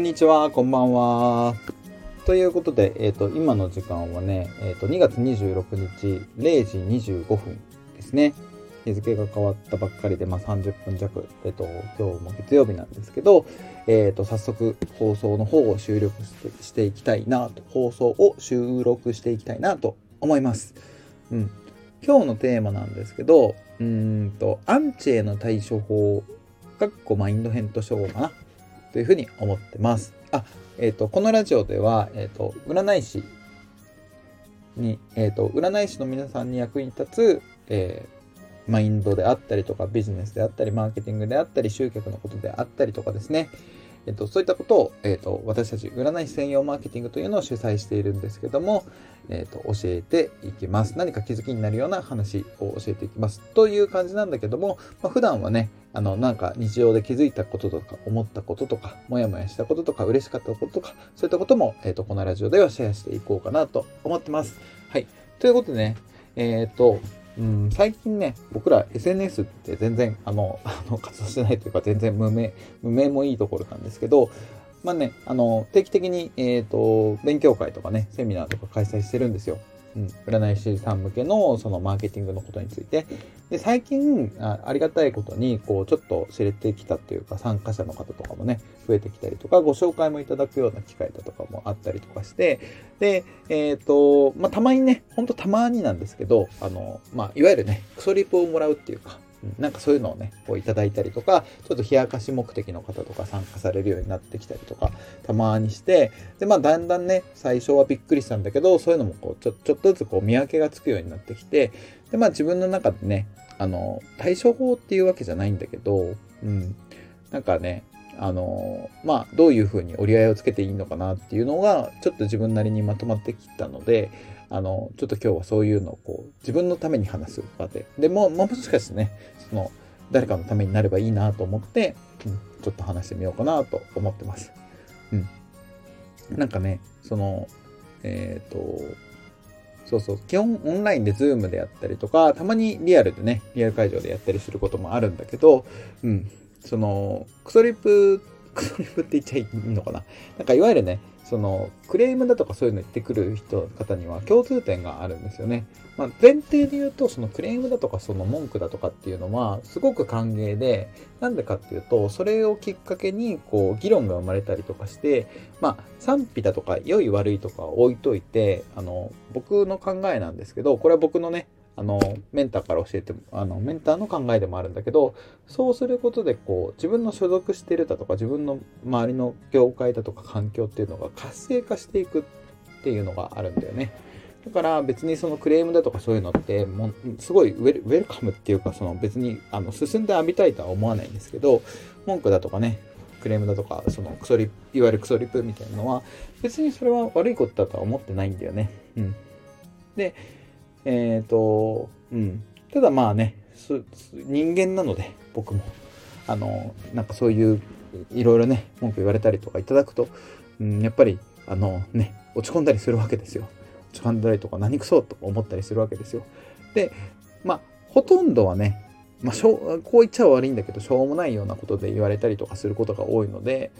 こんにちは、こんばんは。ということで、えっ、ー、と、今の時間はね、えっ、ー、と、2月26日0時25分ですね。日付が変わったばっかりで、まあ、30分弱、えっ、ー、と、今日も月曜日なんですけど、えっ、と、早速放送の方を収録していきたいなと、放送を収録していきたいなと思います。うん。今日のテーマなんですけど、うんと、アンチへの対処法、かっこマインド編としようかな。というふうに思ってます。あ、えっ、ー、と、このラジオでは、えっ、ー、と、占い師に、えっ、ー、と、占い師の皆さんに役に立つ、えマインドであったりとか、ビジネスであったり、マーケティングであったり、集客のことであったりとかですね、えっと、そういったことを、えっと、私たち占い師専用マーケティングというのを主催しているんですけども、えっと、教えていきます。何か気づきになるような話を教えていきます。という感じなんだけども、まあ、普段はね、あの、なんか日常で気づいたこととか、思ったこととか、もやもやしたこととか、嬉しかったこととか、そういったことも、えっと、このラジオではシェアしていこうかなと思ってます。はい。ということでね、えっ、と、うん、最近ね、僕ら SNS って全然、あの、あの活動してないというか、全然無名、無名もいいところなんですけど、まあね、あの、定期的に、えっ、ー、と、勉強会とかね、セミナーとか開催してるんですよ。うん、占い師さん向けのそのマーケティングのことについて。で、最近あ、ありがたいことに、こう、ちょっと知れてきたっていうか、参加者の方とかもね、増えてきたりとか、ご紹介もいただくような機会だとかもあったりとかして、で、えっ、ー、と、まあ、たまにね、ほんとたまになんですけど、あの、まあ、いわゆるね、クソリプをもらうっていうか、なんかそういうのをね、こういただいたりとか、ちょっと冷やかし目的の方とか参加されるようになってきたりとか、たまにして、で、まあだんだんね、最初はびっくりしたんだけど、そういうのもこう、ちょ、ちょっとずつこう見分けがつくようになってきて、で、まあ自分の中でね、あの、対処法っていうわけじゃないんだけど、うん、なんかね、あの、まあ、どういうふうに折り合いをつけていいのかなっていうのが、ちょっと自分なりにまとまってきたので、あの、ちょっと今日はそういうのをこう、自分のために話す場で。でも、まあ、もしかしてね、その、誰かのためになればいいなと思って、うん、ちょっと話してみようかなと思ってます。うん。なんかね、その、えっ、ー、と、そうそう、基本オンラインでズームでやったりとか、たまにリアルでね、リアル会場でやったりすることもあるんだけど、うん、その、クソリップ、クソリップって言っちゃいいのかな？なんかいわゆるね、そのクレームだとかそういうの言ってくる人方には共通点があるんですよね。まあ、前提で言うとそのクレームだとかその文句だとかっていうのはすごく歓迎でなんでかっていうとそれをきっかけにこう議論が生まれたりとかしてまあ賛否だとか良い悪いとか置いといてあの僕の考えなんですけどこれは僕のねあの、メンターから教えて、あの、メンターの考えでもあるんだけど、そうすることで、こう、自分の所属してるだとか、自分の周りの業界だとか環境っていうのが活性化していくっていうのがあるんだよね。だから別にそのクレームだとかそういうのってもすごいウェルウェルカムっていうかその別にあの進んで浴びたいとは思わないんですけど文句だとかねクレームだとかそのクソリいわゆるクソリプみたいなのは別にそれは悪いことだとは思ってないんだよね。うん、でえっ、ー、と、うん。ただまあね、人間なので、僕も。あの、なんかそういう、いろいろね、文句言われたりとかいただくと、うん、やっぱり、あのね、落ち込んだりするわけですよ。落ち込んだりとか、何くそと思ったりするわけですよ。で、まあ、ほとんどはね、まあ、しょうこう言っちゃ悪いんだけど、しょうもないようなことで言われたりとかすることが多いので、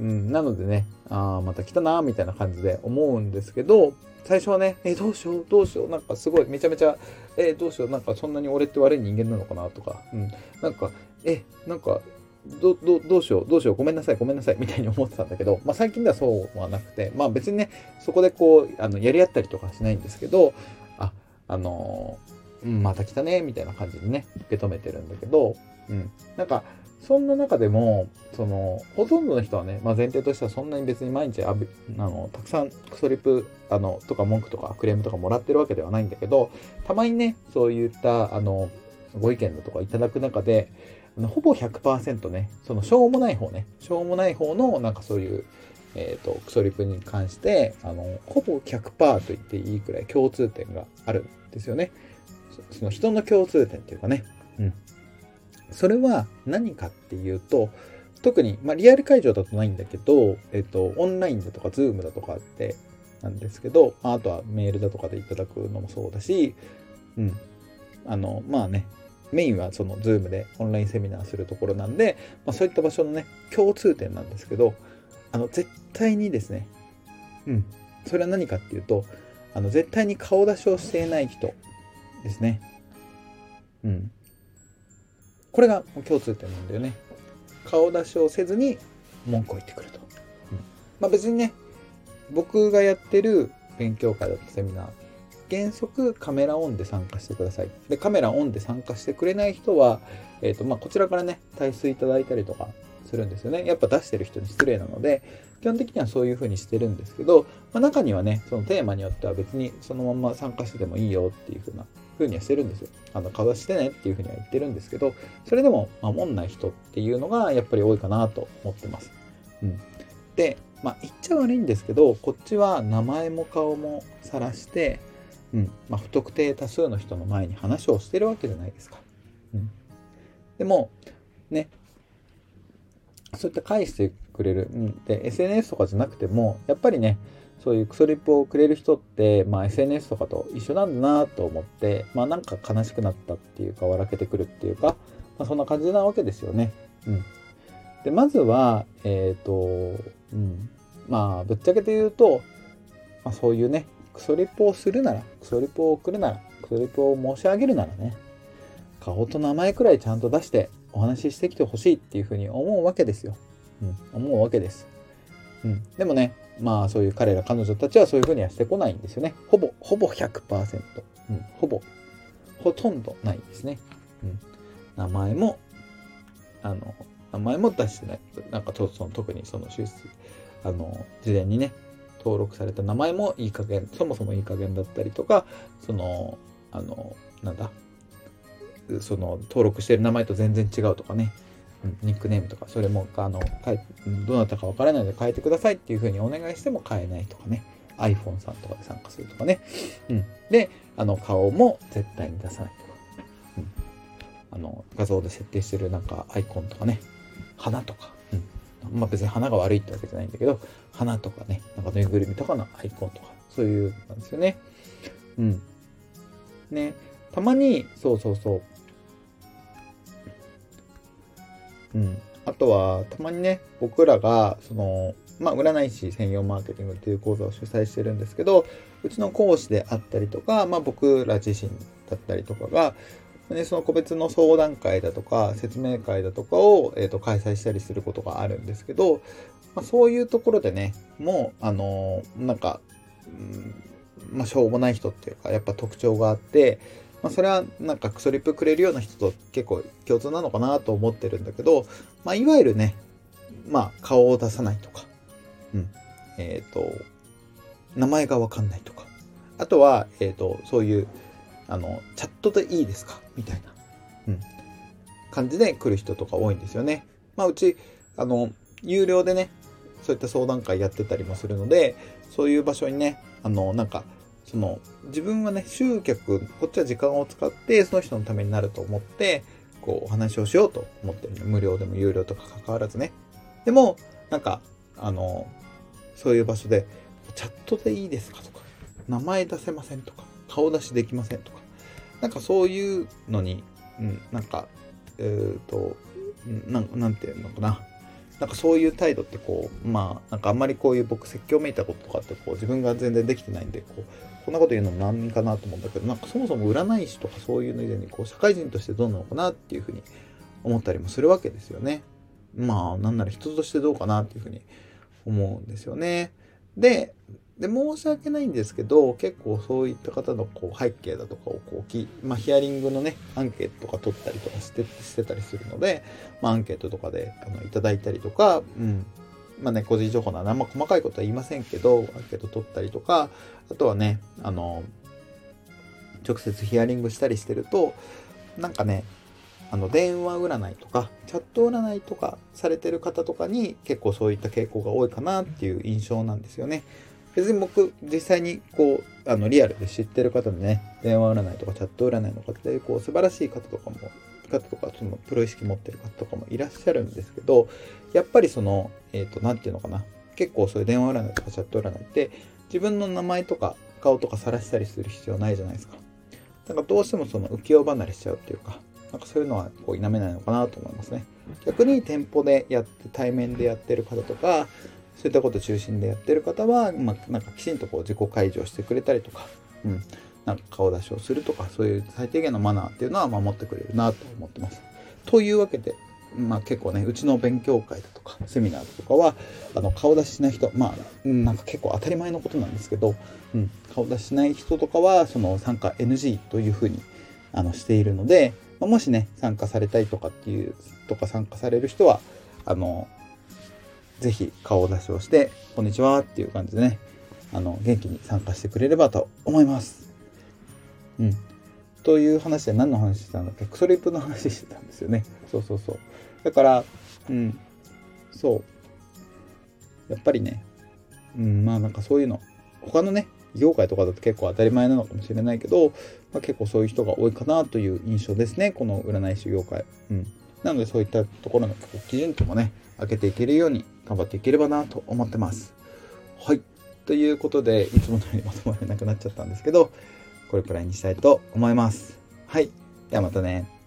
うん、なのでね、ああ、また来たな、みたいな感じで思うんですけど、最初はね、え、どうしよう、どうしよう、なんかすごい、めちゃめちゃ、え、どうしよう、なんかそんなに俺って悪い人間なのかなとか、うん、なんか、え、なんか、ど、ど、どうしよう、どうしよう、ごめんなさい、ごめんなさい、みたいに思ってたんだけど、まあ最近ではそうはなくて、まあ別にね、そこでこう、あの、やり合ったりとかしないんですけど、あ、あのー、うん、また来たね、みたいな感じでね、受け止めてるんだけど、うん、なんか、そんな中でも、その、ほとんどの人はね、まあ、前提としてはそんなに別に毎日あの、たくさんクソリプ、あの、とか文句とかクレームとかもらってるわけではないんだけど、たまにね、そういった、あの、ご意見だとかいただく中で、あのほぼ100%ね、そのしょうもない方ね、しょうもない方のなんかそういう、えっ、ー、と、クソリプに関して、あの、ほぼ100%と言っていいくらい共通点があるんですよね。その人の共通点っていうかね、うん。それは何かっていうと、特に、まあ、リアル会場だとないんだけど、えっと、オンラインだとか、ズームだとかってなんですけど、まあ、あとはメールだとかでいただくのもそうだし、うん。あの、まあね、メインはそのズームでオンラインセミナーするところなんで、まあ、そういった場所のね、共通点なんですけど、あの、絶対にですね、うん。それは何かっていうと、あの、絶対に顔出しをしていない人ですね。うん。これが共通点なんだよね。顔出しをせずに文句を言ってくると。うん、まあ別にね、僕がやってる勉強会だったセミナー、原則カメラオンで参加してください。で、カメラオンで参加してくれない人は、えっ、ー、と、まあこちらからね、退出いただいたりとかするんですよね。やっぱ出してる人に失礼なので、基本的にはそういう風にしてるんですけど、まあ、中にはね、そのテーマによっては別にそのまま参加しててもいいよっていう風な風にはしてるんですよ。あの、顔出してねっていう風には言ってるんですけど、それでも守んない人っていうのがやっぱり多いかなと思ってます。うん。で、まあ言っちゃ悪いんですけど、こっちは名前も顔も晒して、うん、まあ不特定多数の人の前に話をしてるわけじゃないですか。うん。でも、ね、そういった返してくれる。うん。で、SNS とかじゃなくても、やっぱりね、そういうクソリップをくれる人って、まあ SNS とかと一緒なんだなと思って、まあなんか悲しくなったっていうか、笑けてくるっていうか、まあそんな感じなわけですよね。うん。で、まずは、えっ、ー、と、うん。まあ、ぶっちゃけて言うと、まあそういうね、クソリップをするなら、クソリップを送るなら、クソリップを申し上げるならね、顔と名前くらいちゃんと出してお話ししてきてほしいっていうふうに思うわけですよ。うん、思うわけです。うん。でもね、まあそういう彼ら彼女たちはそういうふうにはしてこないんですよね。ほぼ、ほぼ100%。うん、ほぼ、ほとんどないですね。うん。名前も、あの、名前も出してない。なんかとその特にその出資、あの、事前にね、登録された名前もいい加減、そもそもいい加減だったりとか、その、あの、なんだ、その登録してる名前と全然違うとかね、ニックネームとか、それも、あの、どなたかわからないので変えてくださいっていうふうにお願いしても変えないとかね。iPhone さんとかで参加するとかね。うん。で、あの、顔も絶対に出さないとか。うん。あの、画像で設定してるなんかアイコンとかね。花とか。うん。まあ別に花が悪いってわけじゃないんだけど、花とかね、なんかぬいぐるみとかのアイコンとか、そういうなんですよね。うん。ね。たまに、そうそうそう。うん。あとは、たまにね、僕らが、その、まあ、占い師専用マーケティングという講座を主催してるんですけど、うちの講師であったりとか、まあ、僕ら自身だったりとかが、ね、その個別の相談会だとか、説明会だとかを、えーと、開催したりすることがあるんですけど、まあ、そういうところでね、もう、あのー、なんか、うん、まあ、しょうもない人っていうか、やっぱ特徴があって、まあ、それはなんかクソリップくれるような人と結構共通なのかなと思ってるんだけど、まあ、いわゆるね、まあ、顔を出さないとか、うん。えっ、ー、と、名前がわかんないとか、あとは、えっ、ー、と、そういう、あの、チャットでいいですか？みたいな、うん。感じで来る人とか多いんですよね。まあ、うち、あの、有料でね、そういった相談会やってたりもするので、そういう場所にね、あの、なんか、その自分はね、集客、こっちは時間を使ってその人のためになると思って、こうお話をしようと思ってるね。無料でも有料とか関わらずね。でも、なんか、あの、そういう場所で、チャットでいいですかとか、名前出せませんとか、顔出しできませんとか、なんかそういうのに、うん、なんか、えっ、ー、と、ななんていうのかな。なんかそういう態度ってこう、まあ、なんかあんまりこういう僕説教めいたこととかってこう自分が全然できてないんで、こう、こんなこと言うのも何かなと思うんだけど、なんかそもそも占い師とかそういうの以前にこう社会人としてどうなのかなっていうふうに思ったりもするわけですよね。まあ、なんなら人としてどうかなっていうふうに思うんですよね。で、で、申し訳ないんですけど、結構そういった方のこう背景だとかをこうき、まあ、ヒアリングのね、アンケートとか取ったりとかしてしてたりするので、まあ、アンケートとかであのいただいたりとか、うん。まあね、個人情報なあんま細かいことは言いませんけど、アンケート取ったりとか、あとはね、あの、直接ヒアリングしたりしてると、なんかね、あの、電話占いとか、チャット占いとかされてる方とかに結構そういった傾向が多いかなっていう印象なんですよね。別に僕、実際にこう、あの、リアルで知ってる方でね、電話占いとかチャット占いの方で、こう、素晴らしい方とかも、方とか、その、プロ意識持ってる方とかもいらっしゃるんですけど、やっぱりその、えっ、ー、と、なんていうのかな。結構そういう電話占いとかチャット占いって、自分の名前とか顔とか晒したりする必要ないじゃないですか。だかどうしてもその浮世離れしちゃうっていうか、なんかそういうのはこう否めないのかなと思いますね。逆に店舗でやって、対面でやってる方とか、そういったこと中心でやってる方は、まあ、なんかきちんとこう自己解除してくれたりとか、うん、なんか顔出しをするとか、そういう最低限のマナーっていうのは守ってくれるなと思ってます。というわけで、まあ結構ね、うちの勉強会だとか、セミナーとかは、あの、顔出ししない人、まあ、なんか結構当たり前のことなんですけど、うん、顔出ししない人とかは、その参加 NG というふうに、あの、しているので、まもしね、参加されたいとかっていう、とか参加される人は、あの、ぜひ顔出しをして、こんにちはっていう感じでね、あの、元気に参加してくれればと思います。うん。という話で何の話してたんだっけ？クソリップの話してたんですよね。そうそうそう。だから、うん、そう。やっぱりね、うん、まあなんかそういうの、他のね、業界とかだと結構当たり前なのかもしれないけど、まあ、結構そういう人が多いかなという印象ですね、この占い師業界。うん。なのでそういったところの基準値もね、上げていけるように頑張っていければなと思ってます。はい。ということで、いつものようにまとまらなくなっちゃったんですけど、これくらいにしたいと思います。はい。ではまたね。